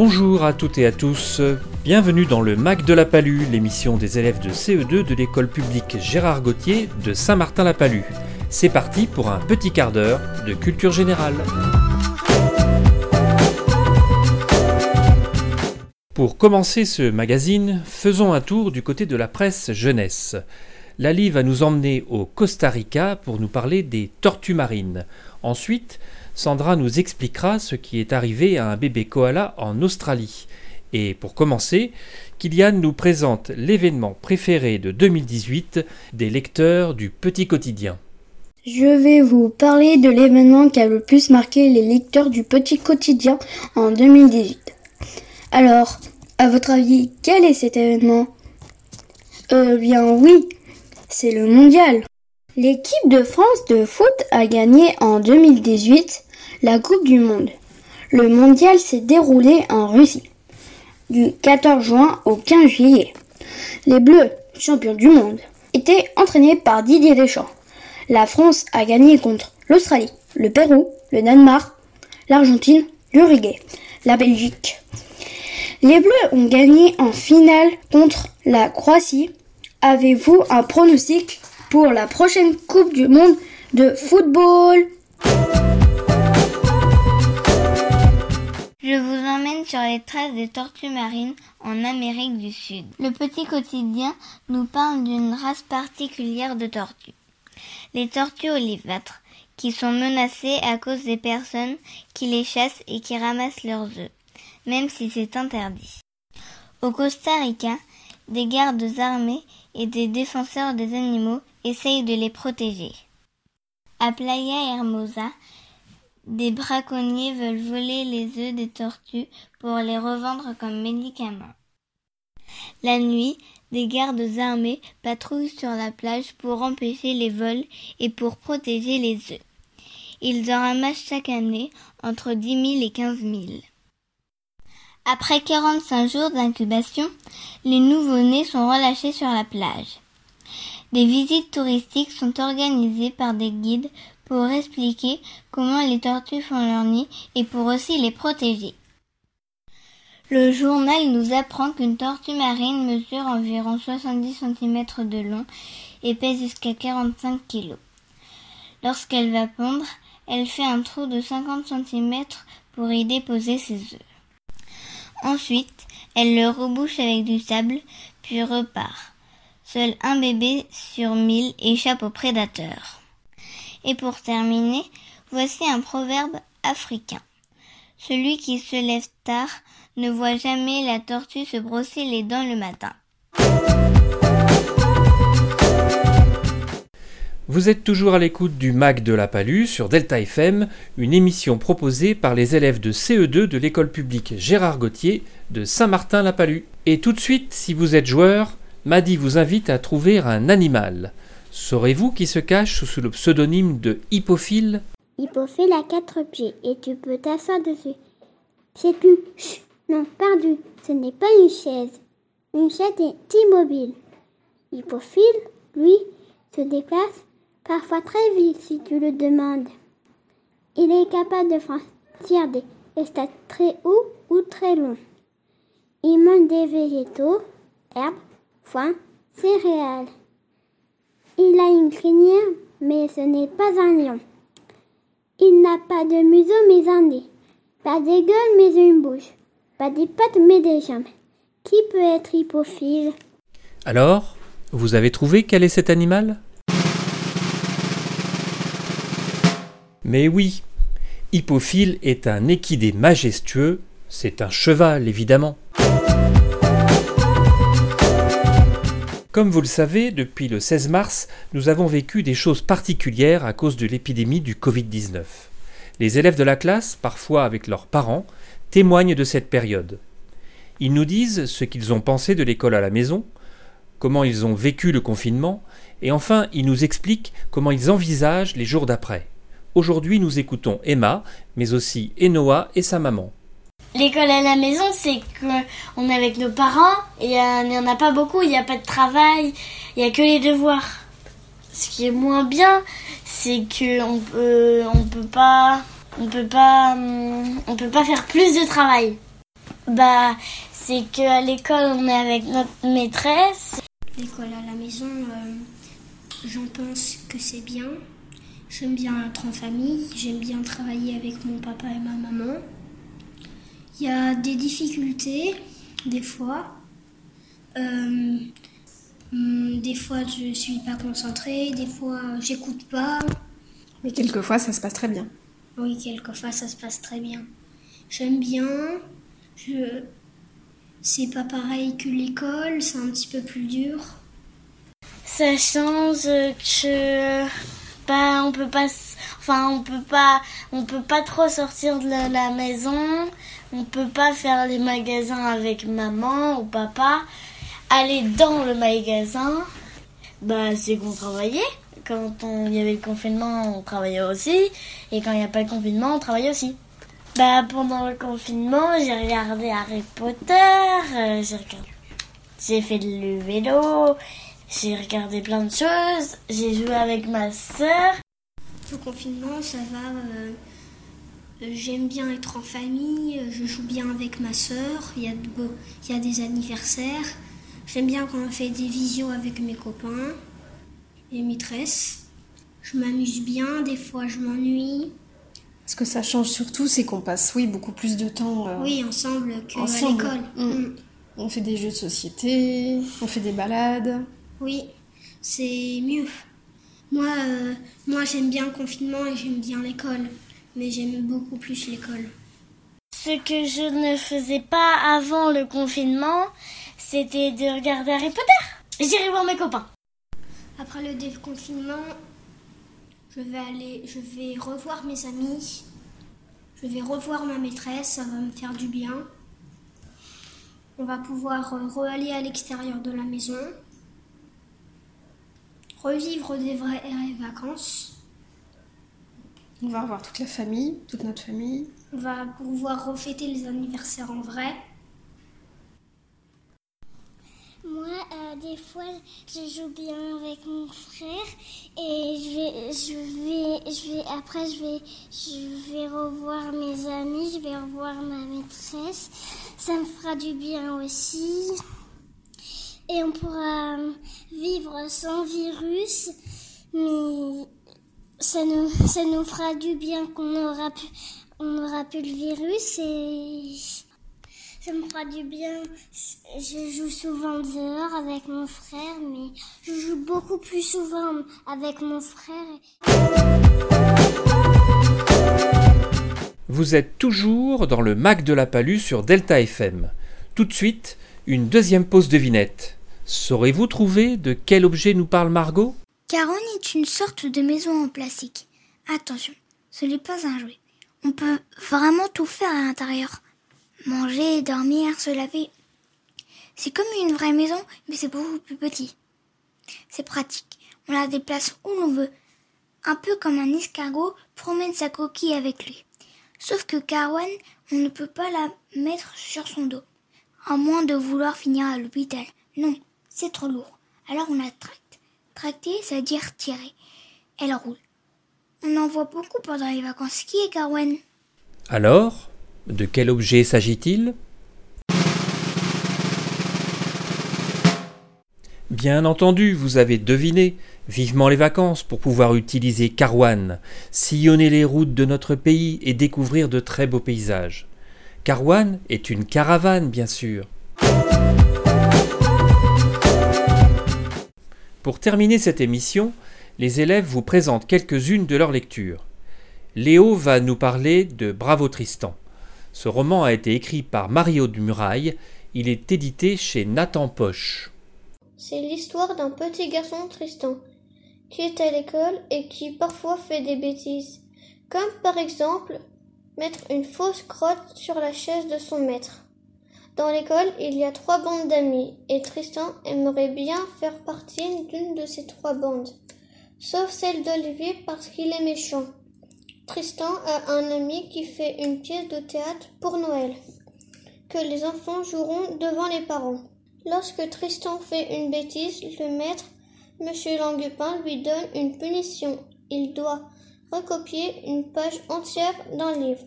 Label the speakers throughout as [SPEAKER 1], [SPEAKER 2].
[SPEAKER 1] Bonjour à toutes et à tous, bienvenue dans le MAC de la Palue, l'émission des élèves de CE2 de l'école publique Gérard Gauthier de Saint-Martin-la-Palue. C'est parti pour un petit quart d'heure de culture générale. Pour commencer ce magazine, faisons un tour du côté de la presse jeunesse. Lali va nous emmener au Costa Rica pour nous parler des tortues marines. Ensuite, Sandra nous expliquera ce qui est arrivé à un bébé koala en Australie. Et pour commencer, Kylian nous présente l'événement préféré de 2018 des lecteurs du Petit Quotidien.
[SPEAKER 2] Je vais vous parler de l'événement qui a le plus marqué les lecteurs du Petit Quotidien en 2018. Alors, à votre avis, quel est cet événement? Euh bien oui, c'est le mondial. L'équipe de France de foot a gagné en 2018 la Coupe du Monde. Le mondial s'est déroulé en Russie du 14 juin au 15 juillet. Les Bleus, champions du monde, étaient entraînés par Didier Deschamps. La France a gagné contre l'Australie, le Pérou, le Danemark, l'Argentine, l'Uruguay, la Belgique. Les Bleus ont gagné en finale contre la Croatie. Avez-vous un pronostic pour la prochaine Coupe du Monde de football?
[SPEAKER 3] Je vous emmène sur les traces des tortues marines en Amérique du Sud. Le petit quotidien nous parle d'une race particulière de tortues. Les tortues olivâtres, qui sont menacées à cause des personnes qui les chassent et qui ramassent leurs œufs même si c'est interdit. Au Costa Rica, des gardes armés et des défenseurs des animaux essayent de les protéger. À Playa Hermosa, des braconniers veulent voler les œufs des tortues pour les revendre comme médicaments. La nuit, des gardes armés patrouillent sur la plage pour empêcher les vols et pour protéger les œufs. Ils en ramassent chaque année entre 10 000 et 15 000. Après 45 jours d'incubation, les nouveau-nés sont relâchés sur la plage. Des visites touristiques sont organisées par des guides pour expliquer comment les tortues font leur nid et pour aussi les protéger. Le journal nous apprend qu'une tortue marine mesure environ 70 cm de long et pèse jusqu'à 45 kg. Lorsqu'elle va pondre, elle fait un trou de 50 cm pour y déposer ses œufs. Ensuite, elle le rebouche avec du sable, puis repart. Seul un bébé sur mille échappe aux prédateurs. Et pour terminer, voici un proverbe africain. Celui qui se lève tard ne voit jamais la tortue se brosser les dents le matin.
[SPEAKER 1] Vous êtes toujours à l'écoute du MAC de la Palue sur Delta FM, une émission proposée par les élèves de CE2 de l'école publique Gérard Gauthier de Saint-Martin-la-Palue. Et tout de suite, si vous êtes joueur, Madi vous invite à trouver un animal. Saurez-vous qui se cache sous le pseudonyme de Hippophile
[SPEAKER 4] Hippophile a quatre pieds et tu peux t'asseoir dessus. C'est une... Chut, non, pardon, ce n'est pas une chaise. Une chaise est immobile. Hippophile, lui, se déplace parfois très vite si tu le demandes. Il est capable de franchir des stades très hauts ou très longs. Il mange des végétaux, herbes, foin, céréales. Il a une crinière, mais ce n'est pas un lion. Il n'a pas de museau, mais un nez. Pas des gueules, mais une bouche. Pas des pattes, mais des jambes. Qui peut être hippophile
[SPEAKER 1] Alors, vous avez trouvé quel est cet animal? Mais oui, Hippophile est un équidé majestueux, c'est un cheval évidemment. Comme vous le savez, depuis le 16 mars, nous avons vécu des choses particulières à cause de l'épidémie du Covid-19. Les élèves de la classe, parfois avec leurs parents, témoignent de cette période. Ils nous disent ce qu'ils ont pensé de l'école à la maison, comment ils ont vécu le confinement, et enfin ils nous expliquent comment ils envisagent les jours d'après. Aujourd'hui, nous écoutons Emma, mais aussi Enoa et sa maman.
[SPEAKER 5] L'école à la maison, c'est qu'on est avec nos parents et il n'y en a pas beaucoup, il n'y a pas de travail, il n'y a que les devoirs. Ce qui est moins bien, c'est qu'on peut, on peut pas, on peut pas, on peut pas faire plus de travail. Bah, c'est qu'à l'école, on est avec notre maîtresse.
[SPEAKER 6] L'école à la maison, euh, j'en pense que c'est bien. J'aime bien être en famille, j'aime bien travailler avec mon papa et ma maman. Il y a des difficultés, des fois. Euh, des fois, je suis pas concentrée, des fois, j'écoute pas.
[SPEAKER 7] Mais quelquefois, ça se passe très bien.
[SPEAKER 6] Oui, quelquefois, ça se passe très bien. J'aime bien. Je... C'est pas pareil que l'école, c'est un petit peu plus dur.
[SPEAKER 5] Ça change que on peut pas enfin on peut pas on peut pas trop sortir de la, maison, on peut pas faire les magasins avec maman ou papa, aller dans le magasin, bah c'est qu'on travaillait. Quand il y avait le confinement, on travaillait aussi, et quand il n'y a pas le confinement, on travaille aussi. Bah pendant le confinement, j'ai regardé Harry Potter, euh, j'ai fait le vélo, j'ai regardé plein de choses, j'ai joué avec ma sœur.
[SPEAKER 6] Le confinement, ça va. euh, euh, J'aime bien être en famille, euh, je joue bien avec ma sœur, il y, a de beaux- il y a des anniversaires. J'aime bien quand on fait des visios avec mes copains et maîtresses. Je m'amuse bien, des fois je m'ennuie.
[SPEAKER 7] Ce que ça change surtout, c'est qu'on passe, oui, beaucoup plus de temps. euh,
[SPEAKER 6] Oui, ensemble qu'à l'école.
[SPEAKER 7] Mm.
[SPEAKER 6] Mm.
[SPEAKER 7] On fait des jeux de société, on fait des balades.
[SPEAKER 6] Oui, c'est mieux. Moi, euh, moi j'aime bien le confinement et j'aime bien l'école, mais j'aime beaucoup plus l'école.
[SPEAKER 5] Ce que je ne faisais pas avant le confinement, c'était de regarder Harry Potter. J'irai voir mes copains.
[SPEAKER 6] Après le déconfinement, je vais aller, je vais revoir mes amis, je vais revoir ma maîtresse, ça va me faire du bien. On va pouvoir euh, re-aller à l'extérieur de la maison, revivre des vraies vacances.
[SPEAKER 7] On va revoir toute la famille, toute notre famille.
[SPEAKER 6] On va pouvoir refêter les anniversaires en vrai.
[SPEAKER 4] Moi, euh, des fois, je joue bien avec mon frère et je vais, je vais, je vais, après, je vais, je vais revoir mes amis, je vais revoir ma maîtresse. Ça me fera du bien aussi. Et on pourra vivre sans virus, mais ça nous, ça nous fera du bien qu'on aura pu, on le virus et ça me fera du bien. Je joue souvent dehors avec mon frère, mais je joue beaucoup plus souvent avec mon frère.
[SPEAKER 1] Vous êtes toujours dans le Mac de la Palue sur Delta FM. Tout de suite, une deuxième pause devinette. Saurez-vous trouver de quel objet nous parle Margot?
[SPEAKER 8] Caron est une sorte de maison en plastique. Attention, ce n'est pas un jouet. On peut vraiment tout faire à l'intérieur. Manger, dormir, se laver. C'est comme une vraie maison, mais c'est beaucoup plus petit. C'est pratique. On la déplace où l'on veut. Un peu comme un escargot promène sa coquille avec lui. Sauf que Carwan, on ne peut pas la mettre sur son dos. À moins de vouloir finir à l'hôpital. Non, c'est trop lourd. Alors on la tracte. Tracter, c'est-à-dire tirer. Elle roule. On en voit beaucoup pendant les vacances. Qui est Carwen
[SPEAKER 1] Alors, de quel objet s'agit-il? Bien entendu, vous avez deviné. Vivement les vacances pour pouvoir utiliser Carwan, sillonner les routes de notre pays et découvrir de très beaux paysages. Carwan est une caravane, bien sûr. Pour terminer cette émission, les élèves vous présentent quelques-unes de leurs lectures. Léo va nous parler de Bravo Tristan. Ce roman a été écrit par Mario Dumuraille. Il est édité chez Nathan Poche.
[SPEAKER 9] C'est l'histoire d'un petit garçon Tristan qui est à l'école et qui parfois fait des bêtises, comme par exemple mettre une fausse crotte sur la chaise de son maître. Dans l'école, il y a trois bandes d'amis et Tristan aimerait bien faire partie d'une de ces trois bandes, sauf celle d'Olivier parce qu'il est méchant. Tristan a un ami qui fait une pièce de théâtre pour Noël, que les enfants joueront devant les parents. Lorsque Tristan fait une bêtise, le maître, Monsieur Languepin, lui donne une punition. Il doit recopier une page entière d'un livre.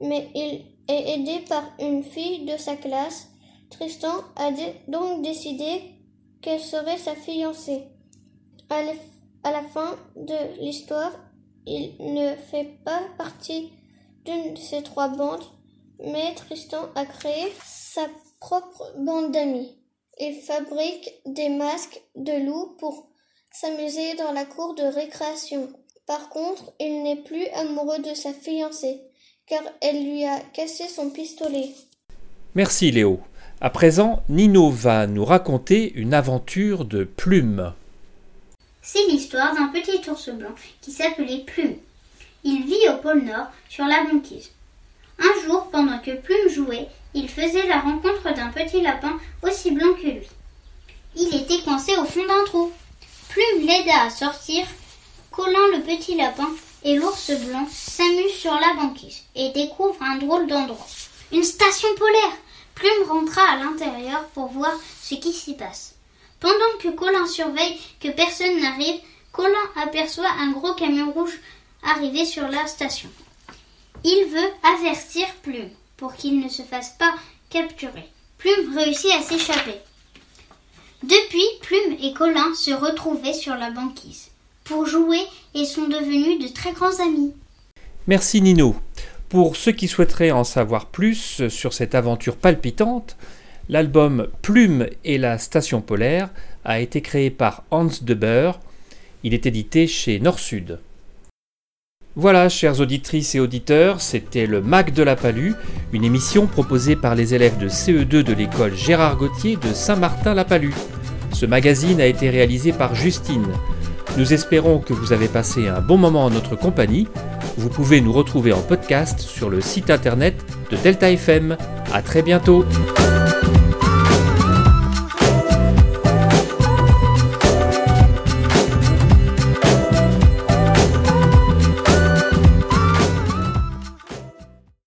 [SPEAKER 9] Mais il est aidé par une fille de sa classe. Tristan a donc décidé qu'elle serait sa fiancée. À la fin de l'histoire, il ne fait pas partie d'une de ces trois bandes, mais Tristan a créé sa propre bande d'amis. Il fabrique des masques de loups pour s'amuser dans la cour de récréation. Par contre, il n'est plus amoureux de sa fiancée, car elle lui a cassé son pistolet.
[SPEAKER 1] Merci Léo. À présent, Nino va nous raconter une aventure de Plume.
[SPEAKER 10] C'est l'histoire d'un petit ours blanc qui s'appelait Plume. Il vit au pôle Nord, sur la banquise. Un jour, pendant que Plume jouait, il faisait la rencontre d'un petit lapin aussi blanc que lui. Il était coincé au fond d'un trou. Plume l'aida à sortir, collant le petit lapin, et l'ours blanc s'amuse sur la banquise et découvre un drôle d'endroit. Une station polaire. Plume rentra à l'intérieur pour voir ce qui s'y passe. Pendant que Colin surveille que personne n'arrive, Colin aperçoit un gros camion rouge arriver sur la station. Il veut avertir Plume pour qu'il ne se fasse pas capturer. Plume réussit à s'échapper. Depuis, Plume et Colin se retrouvaient sur la banquise pour jouer et sont devenus de très grands amis.
[SPEAKER 1] Merci Nino. Pour ceux qui souhaiteraient en savoir plus sur cette aventure palpitante, l'album Plume et la station polaire a été créé par Hans Deber. Il est édité chez Nord-Sud. Voilà, chères auditrices et auditeurs, c'était le Mac de la Palue, une émission proposée par les élèves de CE2 de l'école Gérard Gauthier de Saint-Martin-la-Palue. Ce magazine a été réalisé par Justine. Nous espérons que vous avez passé un bon moment en notre compagnie. Vous pouvez nous retrouver en podcast sur le site internet de Delta FM. À très bientôt.